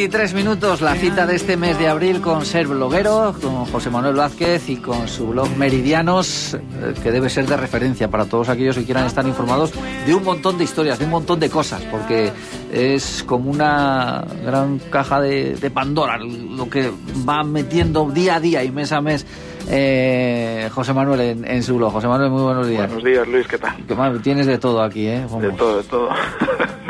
11 y 23 minutos, la cita de este mes de abril con Ser Bloguero, con José Manuel Vázquez y con su blog Meridianos, eh, que debe ser de referencia para todos aquellos que quieran estar informados de un montón de historias, de un montón de cosas, porque es como una gran caja de, de Pandora, lo que va metiendo día a día y mes a mes eh, José Manuel en, en, su blog. José Manuel, muy buenos días. Buenos días, Luis, ¿qué tal? Tienes de todo aquí, ¿eh? Vamos. De todo, de todo.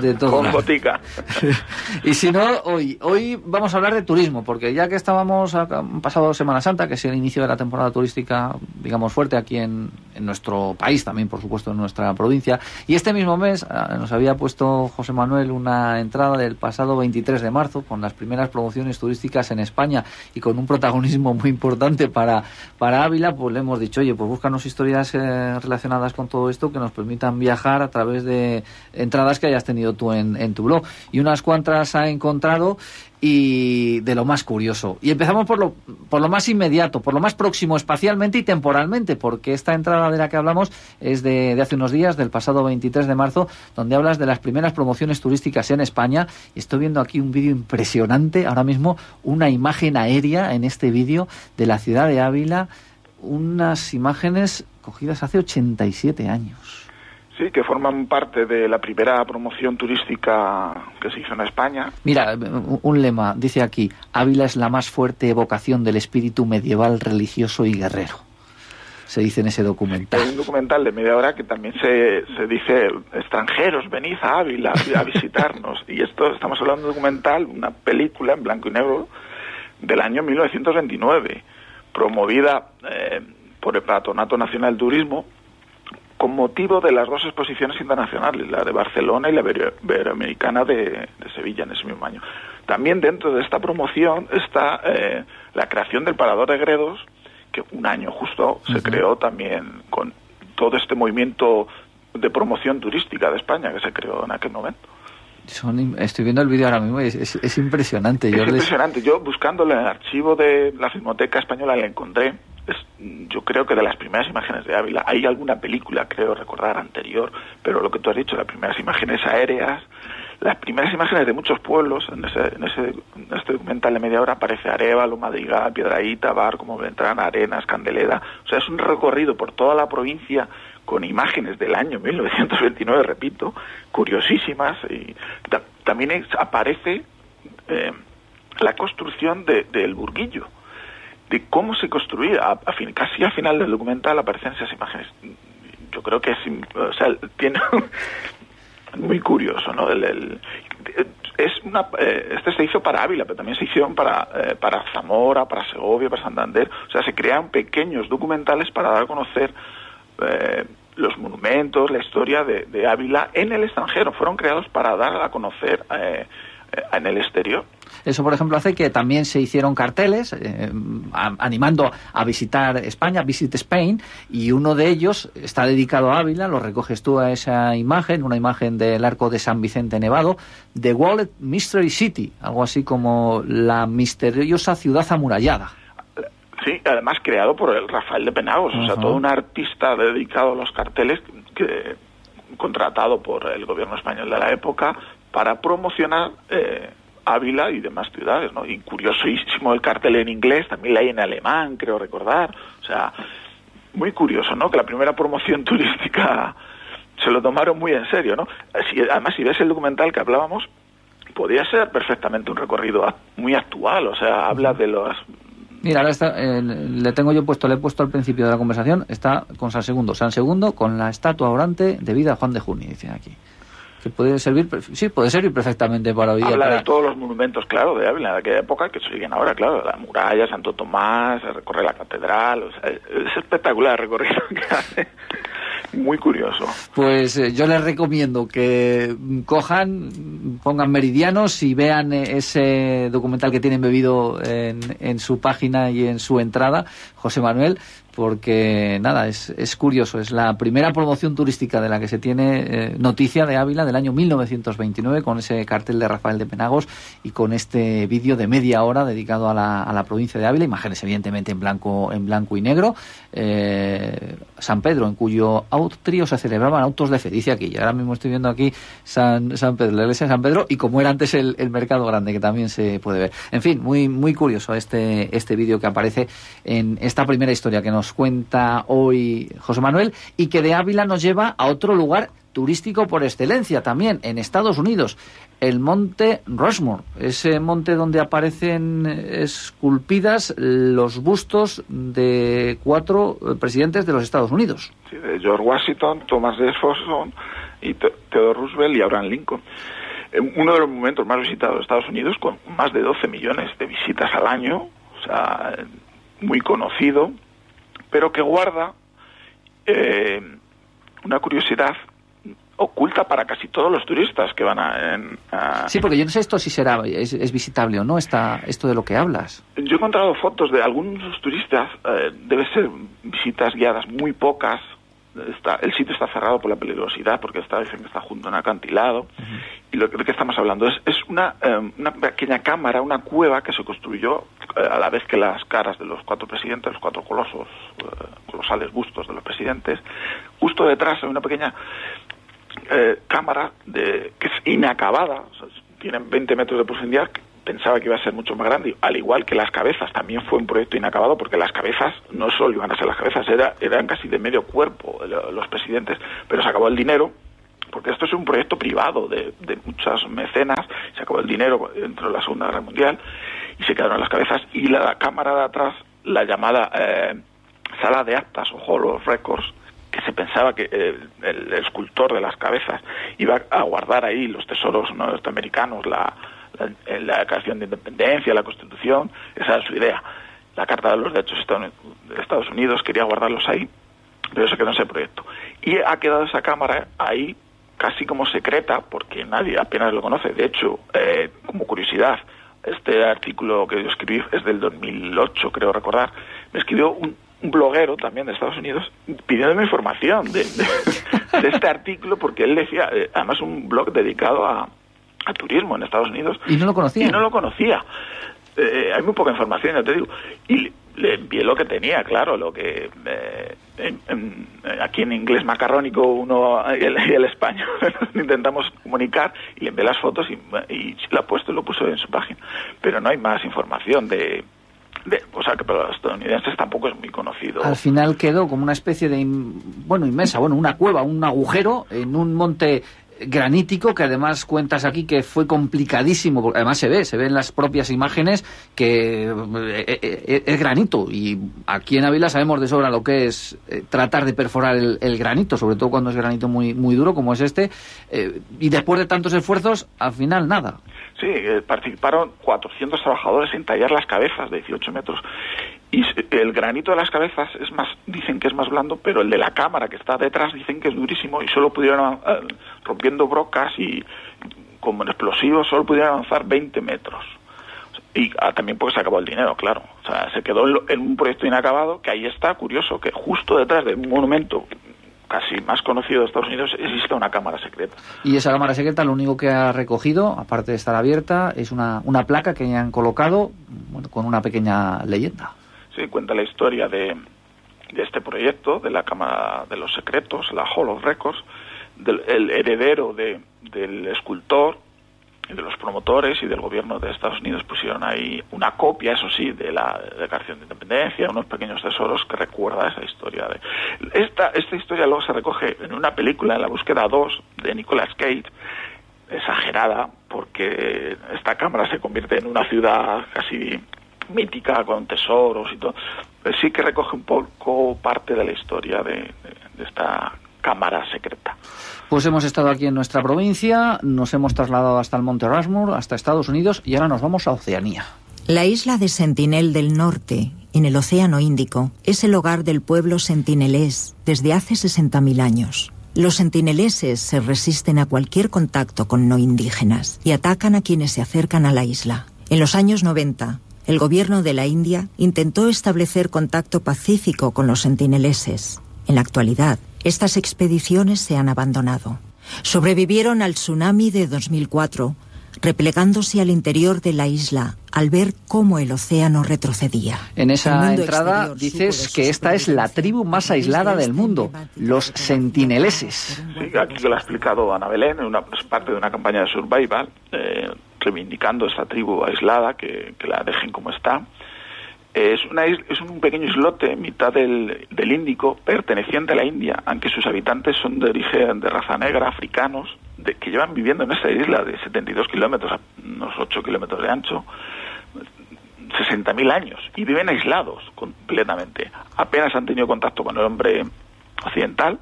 De todo. Con botica. y si no, hoy, hoy vamos a hablar de turismo, porque ya que estábamos, han pasado Semana Santa, que es el inicio de la temporada turística, digamos, fuerte aquí en, en nuestro país, también, por supuesto, en nuestra provincia, y este mismo mes ah, nos había puesto José Manuel una entrada del pasado 23 de marzo, con las primeras promociones turísticas en España y con un protagonismo muy importante para para Ávila, pues le hemos dicho, oye, pues búscanos historias eh, relacionadas con todo esto que nos permitan viajar a través de entradas que hayas tenido tú en, en tu blog. Y unas cuantas ha encontrado y de lo más curioso. Y empezamos por lo, por lo más inmediato, por lo más próximo espacialmente y temporalmente, porque esta entrada de la que hablamos es de, de, hace unos días, del pasado 23 de marzo, donde hablas de las primeras promociones turísticas en España. Y estoy viendo aquí un vídeo impresionante, ahora mismo una imagen aérea en este vídeo de la ciudad de Ávila, unas imágenes cogidas hace 87 años. Sí, que forman parte de la primera promoción turística que se hizo en España. Mira, un lema, dice aquí, Ávila es la más fuerte evocación del espíritu medieval, religioso y guerrero. Se dice en ese documental. Hay un documental de media hora que también se, se dice, extranjeros, venid a Ávila a visitarnos. y esto, estamos hablando de un documental, una película en blanco y negro del año 1929, promovida eh, por el Patronato Nacional de Turismo con motivo de las dos exposiciones internacionales, la de Barcelona y la Iberoamericana de, de, Sevilla en ese mismo año. También dentro de esta promoción está eh, la creación del Parador de Gredos, que un año justo se uh -huh. creó también con todo este movimiento de promoción turística de España que se creó en aquel momento. Son, estoy viendo el vídeo ahora mismo y es, es, es impresionante. Es Yo impresionante. Les... Yo buscándolo en el archivo de la Filmoteca Española le encontré es, yo creo que de las primeras imágenes de Ávila, hay alguna película, creo recordar, anterior, pero lo que tú has dicho, las primeras imágenes aéreas, las primeras imágenes de muchos pueblos, en ese, en ese en este documental de media hora aparece Arevalo, Madrigal, Piedraíta, Bar, como Beltrán, Arenas, Candeleda, o sea, es un recorrido por toda la provincia con imágenes del año 1929, repito, curiosísimas, y ta también aparece eh, la construcción del de, burguillo, de cómo se construía, a, casi al final del documental aparecen esas imágenes. Yo creo que es, o sea, tiene muy curioso, ¿no? El, es una, eh, este se hizo para Ávila, pero también se hicieron para, eh, para Zamora, para Segovia, para Santander. O sea, se crean pequeños documentales para dar a conocer eh, los monumentos, la historia de, de, Ávila en el extranjero. Fueron creados para dar a conocer eh, en el exterior. Eso, por ejemplo, hace que también se hicieron carteles eh, animando a visitar España, Visit Spain, y uno de ellos está dedicado a Ávila, lo recoges tú a esa imagen, una imagen del arco de San Vicente Nevado, The Wallet Mystery City, algo así como la misteriosa ciudad amurallada. Sí, además creado por el Rafael de Penagos, uh -huh. o sea, todo un artista dedicado a los carteles que contratado por el gobierno español de la época para promocionar eh, Ávila y demás ciudades, ¿no? Y curiosísimo el cartel en inglés, también la hay en alemán, creo recordar. O sea, muy curioso, ¿no? Que la primera promoción turística se lo tomaron muy en serio, ¿no? Además, si ves el documental que hablábamos, podría ser perfectamente un recorrido muy actual, o sea, habla de los Mira, eh, le tengo yo puesto, le he puesto al principio de la conversación, está con San Segundo. San Segundo con la estatua orante de vida Juan de Junio, dice aquí. Que puede servir, sí, puede servir perfectamente para hoy. Habla para... de todos los monumentos, claro, de Ávila, de aquella época que siguen ahora, claro, la muralla, Santo Tomás, recorre la catedral, o sea, es espectacular el recorrido que hace muy curioso. Pues eh, yo les recomiendo que cojan, pongan meridianos y vean ese documental que tienen bebido en, en su página y en su entrada, José Manuel, porque nada, es, es curioso, es la primera promoción turística de la que se tiene eh, noticia de Ávila del año 1929 con ese cartel de Rafael de Penagos y con este vídeo de media hora dedicado a la, a la provincia de Ávila, imágenes evidentemente en blanco, en blanco y negro, eh, San Pedro, en cuyo autrio se celebraban autos de fe, dice aquí, y ahora mismo estoy viendo aquí San, San Pedro, la iglesia de San Pedro y como era antes el, el mercado grande que también se puede ver. En fin, muy, muy curioso este, este vídeo que aparece en esta primera historia que nos cuenta hoy José Manuel y que de Ávila nos lleva a otro lugar turístico por excelencia también en Estados Unidos, el monte Rushmore, ese monte donde aparecen esculpidas los bustos de cuatro presidentes de los Estados Unidos. Sí, de George Washington, Thomas Jefferson y Theodore Roosevelt y Abraham Lincoln. Uno de los monumentos más visitados de Estados Unidos, con más de 12 millones de visitas al año, o sea, muy conocido, pero que guarda eh, una curiosidad oculta para casi todos los turistas que van a, en, a... Sí, porque yo no sé esto si será es, es, visitable o no está esto de lo que hablas. Yo he encontrado fotos de algunos turistas, eh, debe ser visitas guiadas muy pocas. Está, el sitio está cerrado por la peligrosidad porque está dicen que está junto a un acantilado uh -huh. y lo que, de que estamos hablando es, es una, eh, una pequeña cámara, una cueva que se construyó eh, a la vez que las caras de los cuatro presidentes, los cuatro colosos, colosales bustos de los presidentes, justo detrás hay una pequeña eh, cámara de, que es inacabada, tienen 20 metros de profundidad, pensaba que iba a ser mucho más grande, al igual que las cabezas, también fue un proyecto inacabado porque las cabezas no solo iban a ser las cabezas, era, eran casi de medio cuerpo los presidentes, pero se acabó el dinero, porque esto es un proyecto privado de, de muchas mecenas, se acabó el dinero dentro de la Segunda Guerra Mundial y se quedaron las cabezas. Y la, cámara de atrás, la llamada eh, sala de actas o Hall Records, que se pensaba que el, el, escultor de las cabezas iba a guardar ahí los tesoros norteamericanos, la, la, la de Independencia, la Constitución, esa era su idea. La Carta de los Derechos de Estados Unidos quería guardarlos ahí, pero eso quedó en ese proyecto. Y ha quedado esa cámara ahí casi como secreta, porque nadie apenas lo conoce. De hecho, eh, como curiosidad, este artículo que yo escribí es del 2008, creo recordar, me escribió un bloguero también de Estados Unidos pidiéndome información de, de, de este artículo porque él decía, eh, además un blog dedicado a, a, turismo en Estados Unidos. ¿Y no lo conocía? Y no lo conocía. Eh, hay muy poca información, ya te digo. Y le envié lo que tenía, claro, lo que eh, en, en, aquí en inglés macarrónico uno y el, español intentamos comunicar y le envié las fotos y, y lo ha puesto y lo puso en su página. Pero no hay más información de, de, o sea que para los estadounidenses tampoco es muy conocido. Al final quedó como una especie de, bueno, inmensa, bueno, una cueva, un agujero en un monte granítico que además cuentas aquí que fue complicadísimo, porque además se ve, se ve en las propias imágenes que eh, eh, eh, es granito y aquí en Ávila sabemos de sobra lo que es tratar de perforar el, granito, sobre todo cuando es granito muy, muy duro como es este, y después de tantos esfuerzos, al final nada. Sí, participaron 400 trabajadores en tallar las cabezas de 18 metros. Y el granito de las cabezas es más, dicen que es más blando, pero el de la cámara que está detrás dicen que es durísimo y solo pudieron, eh, rompiendo brocas y como en explosivos, solo pudieron avanzar 20 metros. Y ah, también porque se acabó el dinero, claro. O sea, se quedó en, en un proyecto inacabado que ahí está, curioso, que justo detrás de un monumento casi más conocido de Estados Unidos, existe una cámara secreta. Y esa cámara secreta lo único que ha recogido, aparte de estar abierta, es una, una placa que han colocado bueno, con una pequeña leyenda. Sí, cuenta la historia de, de este proyecto, de la Cámara de los Secretos, la Hall of Records, del el heredero de, del escultor, de los promotores y del gobierno de Estados Unidos pusieron ahí una copia, eso sí, de la Declaración de Independencia, unos pequeños tesoros que recuerda esa historia. De... Esta, esta historia luego se recoge en una película, en La Búsqueda 2, de Nicolas Cage, exagerada, porque esta cámara se convierte en una ciudad casi mítica, con tesoros y todo. Pues sí que recoge un poco parte de la historia de, de, de esta cámara secreta. Pues hemos estado aquí en nuestra provincia, nos hemos trasladado hasta el Monte Rushmore, hasta Estados Unidos y ahora nos vamos a Oceanía. La isla de Sentinel del Norte, en el Océano Índico, es el hogar del pueblo sentinelés desde hace 60.000 años. Los sentineleses se resisten a cualquier contacto con no indígenas y atacan a quienes se acercan a la isla. En los años 90, el gobierno de la India intentó establecer contacto pacífico con los sentineleses. En la actualidad, estas expediciones se han abandonado. Sobrevivieron al tsunami de 2004, replegándose al interior de la isla al ver cómo el océano retrocedía. En esa entrada dices que esta es la tribu más aislada del mundo, los sentineleses. Sí, aquí lo ha explicado Ana Belén, una, es parte de una campaña de survival, eh, reivindicando esta tribu aislada, que, la dejen como está. Es, una es un pequeño islote mitad del, del, Índico, perteneciente a la India, aunque sus habitantes son de origen de raza negra, africanos, de, que llevan viviendo en esta isla de 72 kilómetros, unos 8 kilómetros de ancho, 60.000 años, y viven aislados completamente. Apenas han tenido contacto con el hombre occidental.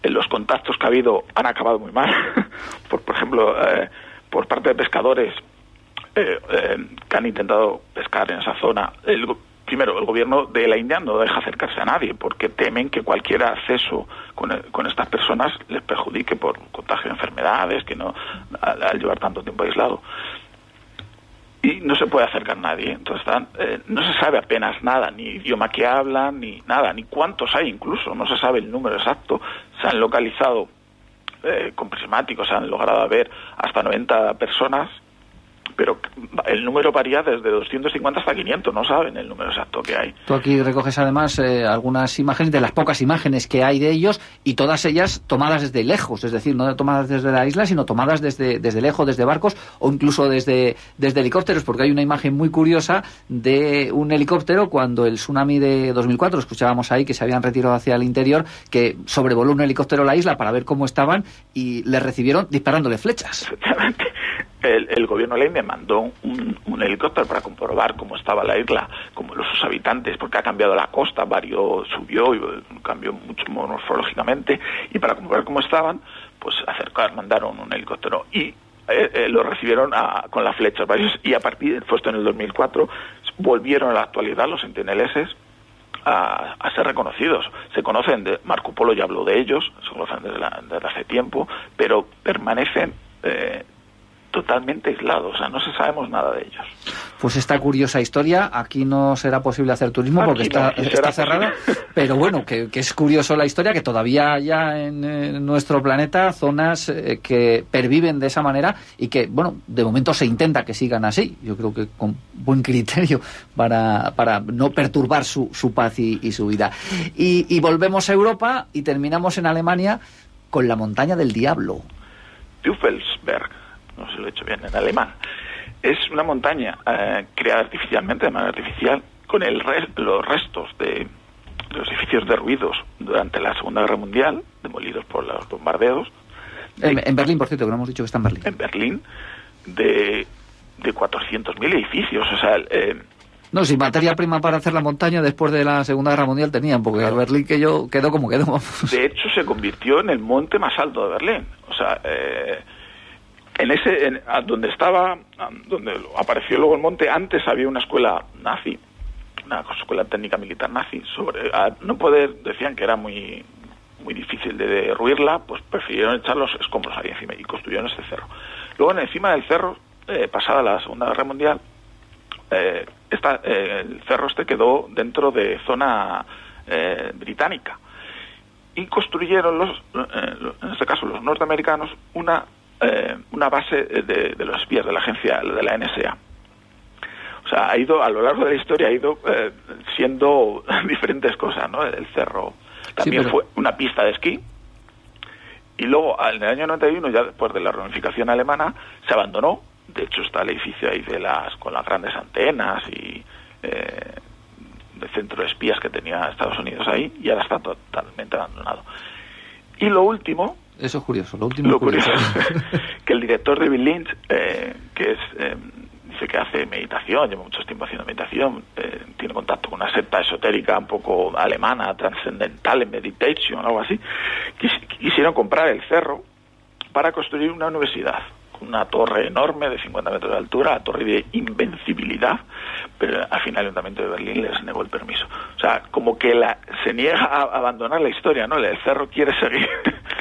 En los contactos que ha habido han acabado muy mal. por, por ejemplo, eh, por parte de pescadores eh, eh, que han intentado pescar en esa zona. El, primero, el gobierno de la India no deja acercarse a nadie porque temen que cualquier acceso con, con estas personas les perjudique por contagio de enfermedades, que no al, llevar tanto tiempo aislado. Y no se puede acercar nadie. Entonces eh, no se sabe apenas nada, ni idioma que hablan, ni nada, ni cuántos hay incluso. No se sabe el número exacto. Se han localizado eh, con prismáticos, han logrado ver hasta 90 personas pero el número varía desde 250 hasta 500, no saben el número exacto que hay. Tú aquí recoges además eh, algunas imágenes de las pocas imágenes que hay de ellos y todas ellas tomadas desde lejos, es decir, no tomadas desde la isla, sino tomadas desde, desde lejos, desde barcos o incluso desde, desde helicópteros, porque hay una imagen muy curiosa de un helicóptero cuando el tsunami de 2004, escuchábamos ahí que se habían retirado hacia el interior, que sobrevoló un helicóptero la isla para ver cómo estaban y le recibieron disparándole flechas. Efectivamente el, el, gobierno de la India mandó un, helicóptero para comprobar cómo estaba la isla, como los sus habitantes, porque ha cambiado la costa, varios subió y cambió mucho morfológicamente, y para comprobar cómo estaban, pues acercar, mandaron un helicóptero y eh, eh, lo recibieron a, con las flechas varios y a partir, fue esto en el 2004, volvieron a la actualidad los sentineleses a, a, ser reconocidos. Se conocen, de, Marco Polo ya habló de ellos, se conocen desde, desde hace tiempo, pero permanecen eh, totalmente aislados, o sea, no se sabemos nada de ellos. Pues esta curiosa historia, aquí no será posible hacer turismo aquí porque está, no, está cerrada, pero bueno, que, que, es curioso la historia, que todavía haya en, en nuestro planeta zonas eh, que perviven de esa manera y que, bueno, de momento se intenta que sigan así, yo creo que con buen criterio para, para no perturbar su, su paz y, y su vida. Y, y volvemos a Europa y terminamos en Alemania con la montaña del diablo. Teufelsberg no se lo he hecho bien en alemán, es una montaña eh, creada artificialmente, de manera artificial, con el res, los restos de, de, los edificios derruidos durante la Segunda Guerra Mundial, demolidos por los bombardeos. De, en, en, Berlín, por cierto, que no hemos dicho que está en Berlín. En Berlín, de, de 400.000 edificios, o sea... Eh, no, si materia prima para hacer la montaña después de la Segunda Guerra Mundial tenían, porque claro. Berlín que yo quedó como quedó. De hecho, se convirtió en el monte más alto de Berlín. O sea, eh, en ese en, donde estaba donde apareció luego el monte antes había una escuela nazi una escuela técnica militar nazi sobre a no poder decían que era muy muy difícil de derruirla pues prefirieron echar los escombros ahí encima y construyeron este cerro. Luego en encima del cerro eh, pasada la segunda guerra mundial eh, esta, eh, el cerro este quedó dentro de zona eh, británica. Y construyeron los en este caso los norteamericanos una eh, una base de, de, los espías de la agencia de la NSA. O sea, ha ido, a lo largo de la historia, ha ido eh, siendo diferentes cosas, ¿no? El cerro también sí, pero... fue una pista de esquí. Y luego, en el año 91, ya después de la reunificación alemana, se abandonó. De hecho, está el edificio ahí de las, con las grandes antenas y eh, de centro de espías que tenía Estados Unidos ahí, y ahora está totalmente abandonado. Y lo último, eso es curioso, lo último lo curioso, que el director de Bill Lynch, eh, que es eh, dice que hace meditación, lleva mucho tiempo haciendo meditación, eh, tiene contacto con una secta esotérica un poco alemana, trascendental en meditation, algo así, quis, quisieron comprar el cerro para construir una universidad una torre enorme de 50 metros de altura, la torre de invencibilidad, pero al final el Ayuntamiento de Berlín les negó el permiso. O sea, como que la, se niega a abandonar la historia, ¿no? El cerro quiere seguir.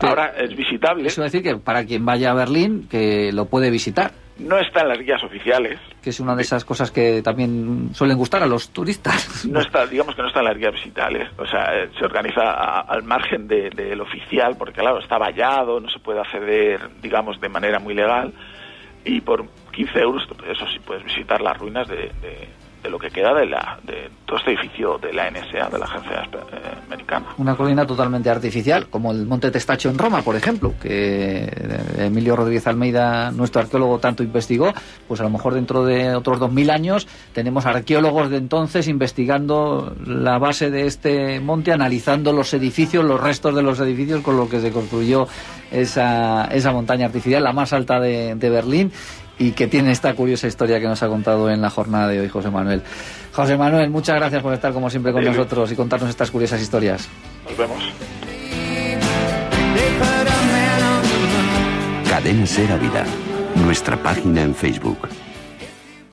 Ahora es visitable. Eso decir que para quien vaya a Berlín, que lo puede visitar. No está en las guías oficiales. Que es una de esas cosas que también suelen gustar a los turistas. No está, digamos que no está en las guías visitales. O sea, eh, se organiza al margen del de, oficial, porque claro, está vallado, no se puede acceder, digamos, de manera muy legal. Y por 15 euros, eso sí, puedes visitar las ruinas de de lo que queda de, la, de todo este edificio de la NSA, de la Agencia eh, Americana. Una colina totalmente artificial, como el Monte Testacho en Roma, por ejemplo, que eh, Emilio Rodríguez Almeida, nuestro arqueólogo, tanto investigó, pues a lo mejor dentro de otros 2.000 años tenemos arqueólogos de entonces investigando la base de este monte, analizando los edificios, los restos de los edificios con los que se construyó esa, esa montaña artificial, la más alta de, de Berlín y que tiene esta curiosa historia que nos ha contado en la jornada de hoy José Manuel. José Manuel, muchas gracias por estar como siempre con nosotros y contarnos estas curiosas historias. Nos vemos. Cadena Ser Vida, nuestra página en Facebook.